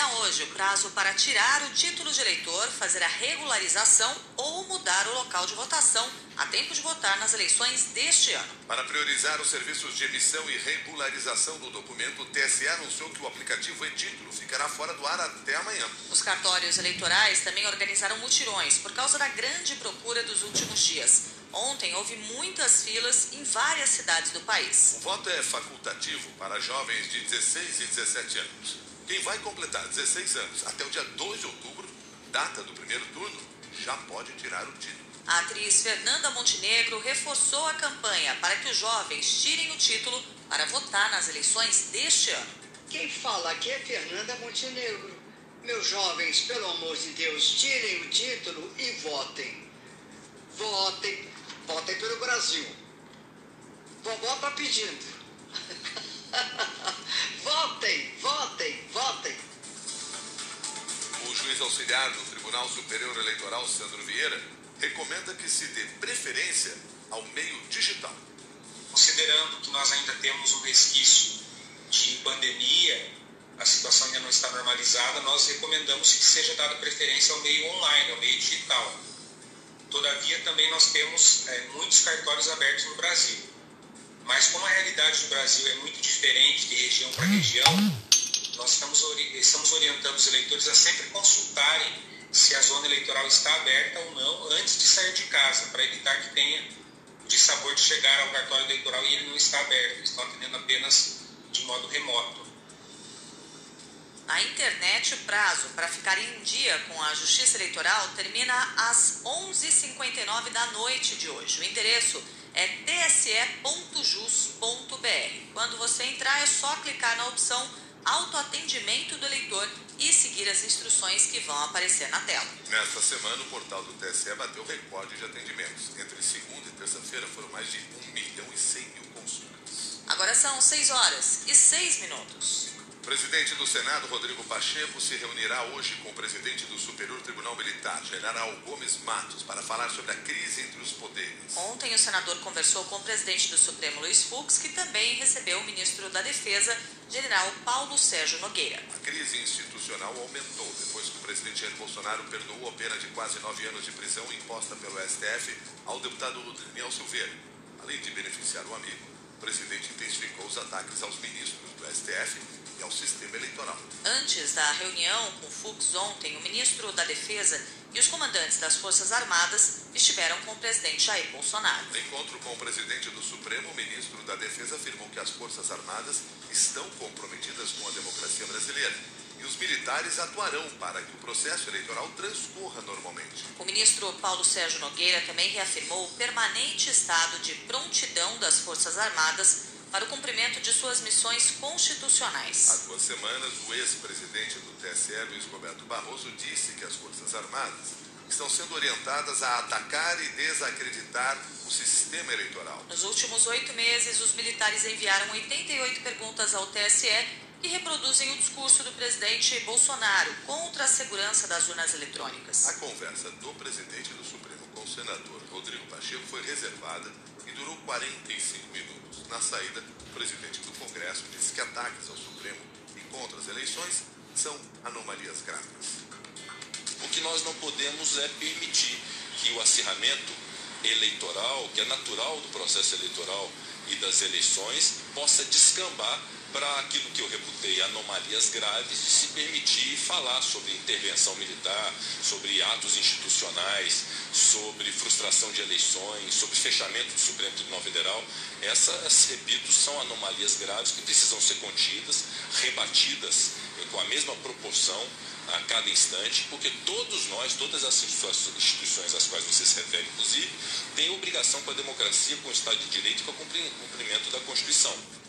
termina hoje o prazo para tirar o título de eleitor, fazer a regularização ou mudar o local de votação a tempo de votar nas eleições deste ano. Para priorizar os serviços de emissão e regularização do documento, o TSE anunciou que o aplicativo e-título ficará fora do ar até amanhã. Os cartórios eleitorais também organizaram mutirões por causa da grande procura dos últimos dias. Ontem houve muitas filas em várias cidades do país. O voto é facultativo para jovens de 16 e 17 anos. Quem vai completar 16 anos até o dia 2 de outubro, data do primeiro turno, já pode tirar o título. A atriz Fernanda Montenegro reforçou a campanha para que os jovens tirem o título para votar nas eleições deste ano. Quem fala aqui é Fernanda Montenegro. Meus jovens, pelo amor de Deus, tirem o título e votem. Votem, votem pelo Brasil. Vovó está pedindo. juiz auxiliar do Tribunal Superior Eleitoral, Sandro Vieira, recomenda que se dê preferência ao meio digital. Considerando que nós ainda temos um resquício de pandemia, a situação ainda não está normalizada, nós recomendamos que seja dada preferência ao meio online, ao meio digital. Todavia, também nós temos é, muitos cartórios abertos no Brasil. Mas como a realidade do Brasil é muito diferente de região para região, nós estamos, estamos orientando os eleitores a sempre consultarem se a zona eleitoral está aberta ou não antes de sair de casa, para evitar que tenha o dissabor de chegar ao cartório eleitoral e ele não está aberto, eles estão atendendo apenas de modo remoto. Na internet, o prazo para ficar em dia com a Justiça Eleitoral termina às 11h59 da noite de hoje. O endereço é tse.jus.br. Quando você entrar, é só clicar na opção Autoatendimento do eleitor e seguir as instruções que vão aparecer na tela. Nesta semana, o portal do TSE bateu recorde de atendimentos. Entre segunda e terça-feira foram mais de 1 milhão e 100 mil consultas. Agora são 6 horas e 6 minutos. O presidente do Senado, Rodrigo Pacheco, se reunirá hoje com o presidente do Superior Tribunal Militar, General Gomes Matos, para falar sobre a crise entre os poderes. Ontem, o senador conversou com o presidente do Supremo, Luiz Fux, que também recebeu o ministro da Defesa, General Paulo Sérgio Nogueira. A crise institucional aumentou depois que o presidente Jair Bolsonaro perdoou a pena de quase nove anos de prisão imposta pelo STF ao deputado Daniel Silveira. Além de beneficiar o amigo, o presidente intensificou os ataques aos ministros do STF e ao sistema eleitoral. Antes da reunião com o Fux ontem, o ministro da Defesa e os comandantes das Forças Armadas estiveram com o presidente Jair Bolsonaro. No encontro com o presidente do Supremo, o ministro da Defesa afirmou que as Forças Armadas estão comprometidas com a democracia brasileira e os militares atuarão para que o processo eleitoral transcorra normalmente. O ministro Paulo Sérgio Nogueira também reafirmou o permanente estado de prontidão das Forças Armadas para o cumprimento de suas missões constitucionais. Há duas semanas, o ex-presidente do TSE, Luiz Roberto Barroso, disse que as Forças Armadas estão sendo orientadas a atacar e desacreditar o sistema eleitoral. Nos últimos oito meses, os militares enviaram 88 perguntas ao TSE que reproduzem o discurso do presidente Bolsonaro contra a segurança das urnas eletrônicas. A conversa do presidente do Supremo com o senador Rodrigo Pacheco foi reservada e durou 45 minutos. Na saída, o presidente do Congresso disse que ataques ao Supremo e contra as eleições são anomalias graves. O que nós não podemos é permitir que o acirramento eleitoral, que é natural do processo eleitoral e das eleições, possa descambar para aquilo que eu reputei anomalias graves de se permitir falar sobre intervenção militar, sobre atos institucionais, sobre frustração de eleições, sobre fechamento do Supremo Tribunal Federal. Essas, repito, são anomalias graves que precisam ser contidas, rebatidas com a mesma proporção a cada instante, porque todos nós, todas as instituições às quais você se refere, inclusive, têm obrigação com a democracia, com o Estado de Direito e com o cumprimento da Constituição.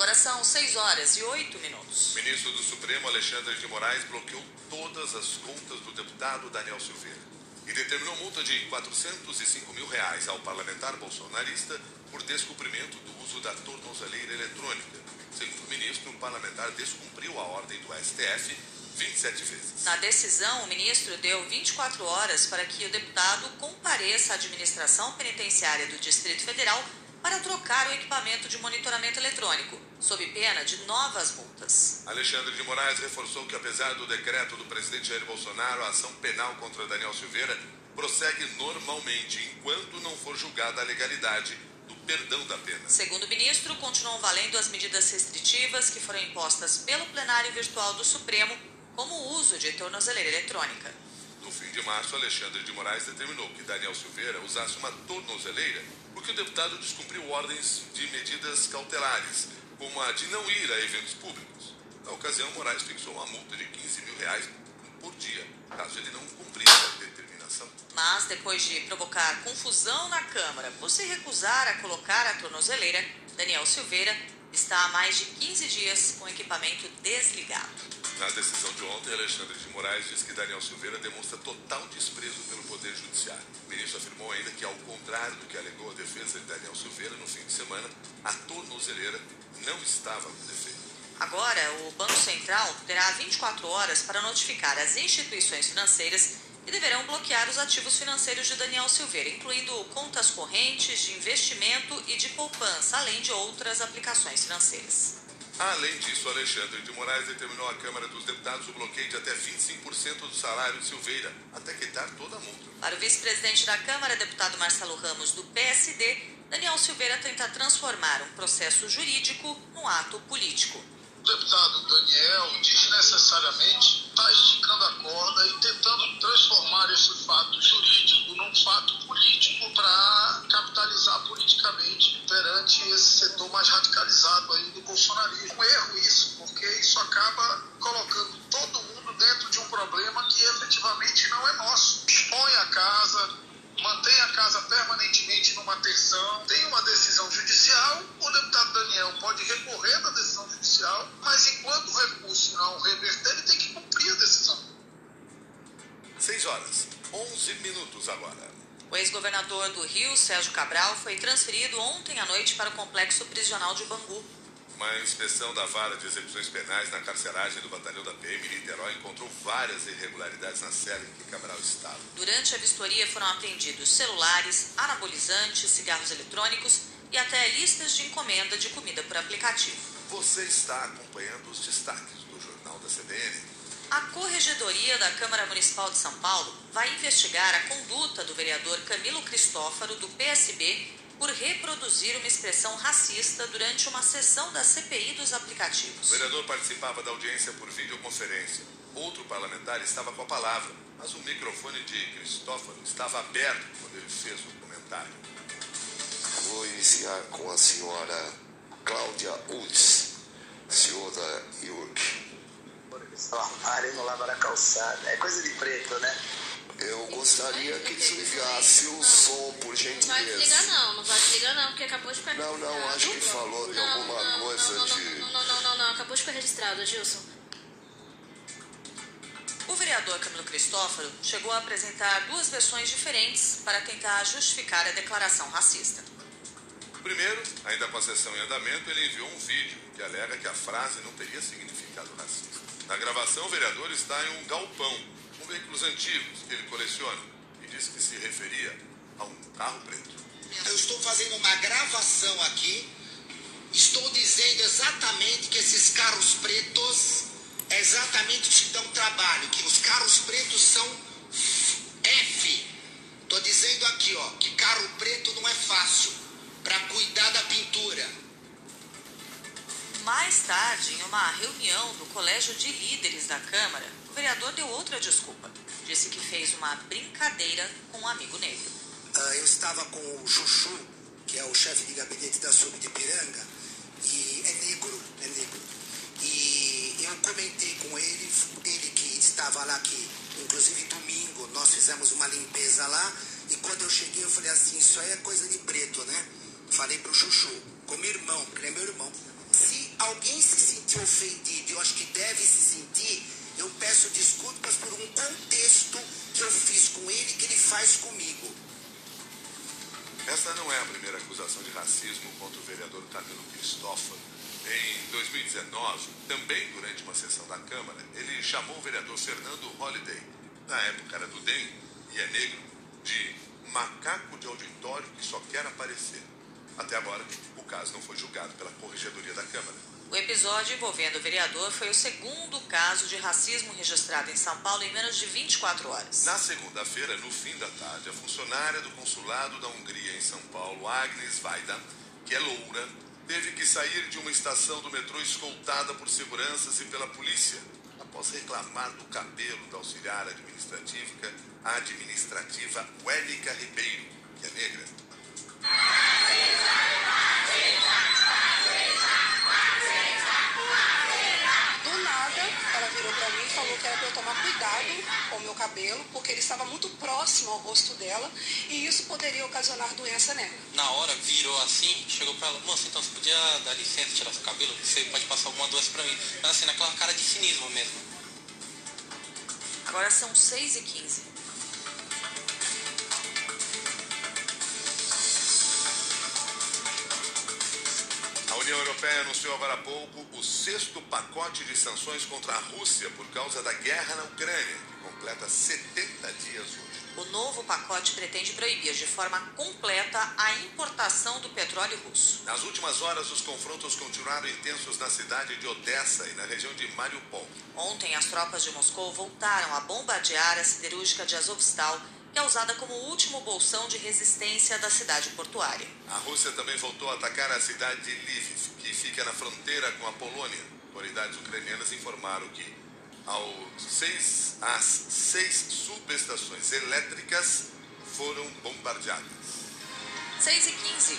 Agora são 6 horas e 8 minutos. O ministro do Supremo, Alexandre de Moraes, bloqueou todas as contas do deputado Daniel Silveira e determinou multa de 405 mil reais ao parlamentar bolsonarista por descumprimento do uso da tornozeleira eletrônica. Segundo o ministro, o parlamentar descumpriu a ordem do STF 27 vezes. Na decisão, o ministro deu 24 horas para que o deputado compareça à administração penitenciária do Distrito Federal para trocar o equipamento de monitoramento eletrônico. Sob pena de novas multas. Alexandre de Moraes reforçou que, apesar do decreto do presidente Jair Bolsonaro, a ação penal contra Daniel Silveira prossegue normalmente, enquanto não for julgada a legalidade do perdão da pena. Segundo o ministro, continuam valendo as medidas restritivas que foram impostas pelo plenário virtual do Supremo, como o uso de tornozeleira eletrônica. No fim de março, Alexandre de Moraes determinou que Daniel Silveira usasse uma tornozeleira porque o deputado descumpriu ordens de medidas cautelares, como a de não ir a eventos públicos. Na ocasião, Moraes fixou uma multa de 15 mil reais por dia, caso ele não cumprisse a determinação. Mas, depois de provocar confusão na Câmara por se recusar a colocar a tornozeleira, Daniel Silveira está há mais de 15 dias com o equipamento desligado. Na decisão de ontem, Alexandre de Moraes diz que Daniel Silveira demonstra total desprezo pelo Poder Judiciário. O ministro afirmou ainda que, ao contrário do que alegou a defesa de Daniel Silveira no fim de semana, a tornozeleira não estava com defeito. Agora, o Banco Central terá 24 horas para notificar as instituições financeiras que deverão bloquear os ativos financeiros de Daniel Silveira, incluindo contas correntes de investimento e de poupança, além de outras aplicações financeiras. Além disso, Alexandre de Moraes determinou à Câmara dos Deputados o bloqueio de até 25% do salário de Silveira, até quitar toda a multa. Para o vice-presidente da Câmara, deputado Marcelo Ramos, do PSD, Daniel Silveira tenta transformar um processo jurídico num ato político. O deputado Daniel desnecessariamente está esticando a corda e tentando agora. O ex-governador do Rio, Sérgio Cabral, foi transferido ontem à noite para o complexo prisional de Bangu. Uma inspeção da vara de execuções penais na carceragem do batalhão da PM em Niterói encontrou várias irregularidades na cela em que Cabral estava. Durante a vistoria foram apreendidos celulares, anabolizantes, cigarros eletrônicos e até listas de encomenda de comida por aplicativo. Você está acompanhando os destaques do Jornal da CBN. A Corregedoria da Câmara Municipal de São Paulo vai investigar a conduta do vereador Camilo Cristófaro, do PSB, por reproduzir uma expressão racista durante uma sessão da CPI dos aplicativos. O vereador participava da audiência por videoconferência. Outro parlamentar estava com a palavra, mas o microfone de Cristófaro estava aberto quando ele fez o comentário. Vou iniciar com a senhora Cláudia Utz, senhor da IURC. Armarinho no lava na calçada. É coisa de preto, né? Eu gostaria que desligasse o som, por Não vai gentileza. desligar não, não vai desligar não, porque acabou de ficar Não, não, acho que falou de Não, alguma não, coisa não, não, de. Não, não, não, não, não, acabou de ficar registrado, Gilson. O vereador Camilo Cristófaro chegou a apresentar duas versões diferentes para tentar justificar a declaração racista. Primeiro, ainda com a sessão em andamento, ele enviou um vídeo que alega que a frase não teria significado racista. Na gravação, o vereador está em um galpão com veículos antigos que ele coleciona e disse que se referia a um carro preto. Eu estou fazendo uma gravação aqui. Estou dizendo exatamente que esses carros pretos é exatamente que dão trabalho, que os carros pretos são F. Estou dizendo aqui, ó, que carro preto não é fácil para cuidar da pintura. Mais tarde, em uma reunião do Colégio de Líderes da Câmara, o vereador deu outra desculpa. Disse que fez uma brincadeira com um amigo negro. Ah, eu estava com o Chuchu, que é o chefe de gabinete da Sub de Piranga, e é negro, é negro. E eu comentei com ele, ele que estava lá, que inclusive domingo nós fizemos uma limpeza lá, e quando eu cheguei eu falei assim, isso aí é coisa de preto, né? Falei pro Chuchu, como irmão, porque ele é meu irmão. Alguém se sentir ofendido, eu acho que deve se sentir, eu peço desculpas por um contexto que eu fiz com ele, que ele faz comigo. Esta não é a primeira acusação de racismo contra o vereador Camilo Cristófaro. Em 2019, também durante uma sessão da Câmara, ele chamou o vereador Fernando Holliday, na época era do DEM e é negro, de macaco de auditório que só quer aparecer. Até agora, o caso não foi julgado pela Corregedoria da Câmara. O episódio envolvendo o vereador foi o segundo caso de racismo registrado em São Paulo em menos de 24 horas. Na segunda-feira, no fim da tarde, a funcionária do consulado da Hungria em São Paulo, Agnes Vaida, que é loura, teve que sair de uma estação do metrô escoltada por seguranças e pela polícia, após reclamar do cabelo da auxiliar administrativa, administrativa Wélica Ribeiro, que é negra. Do nada, ela virou para mim e falou que era para eu tomar cuidado com o meu cabelo, porque ele estava muito próximo ao rosto dela e isso poderia ocasionar doença nela. Na hora virou assim, chegou para ela, moça, então você podia dar licença, tirar seu cabelo? Você pode passar alguma doença para mim. Mas assim, naquela cara de cinismo mesmo. Agora são 6 e 15 União Europeia anunciou agora há pouco o sexto pacote de sanções contra a Rússia por causa da guerra na Ucrânia, que completa 70 dias hoje. O novo pacote pretende proibir de forma completa a importação do petróleo russo. Nas últimas horas, os confrontos continuaram intensos na cidade de Odessa e na região de Mariupol. Ontem, as tropas de Moscou voltaram a bombardear a siderúrgica de Azovstal, que é usada como último bolsão de resistência da cidade portuária. A Rússia também voltou a atacar a cidade de Lviv, que fica na fronteira com a Polônia. Autoridades ucranianas informaram que seis, as seis subestações elétricas foram bombardeadas. 6 e 15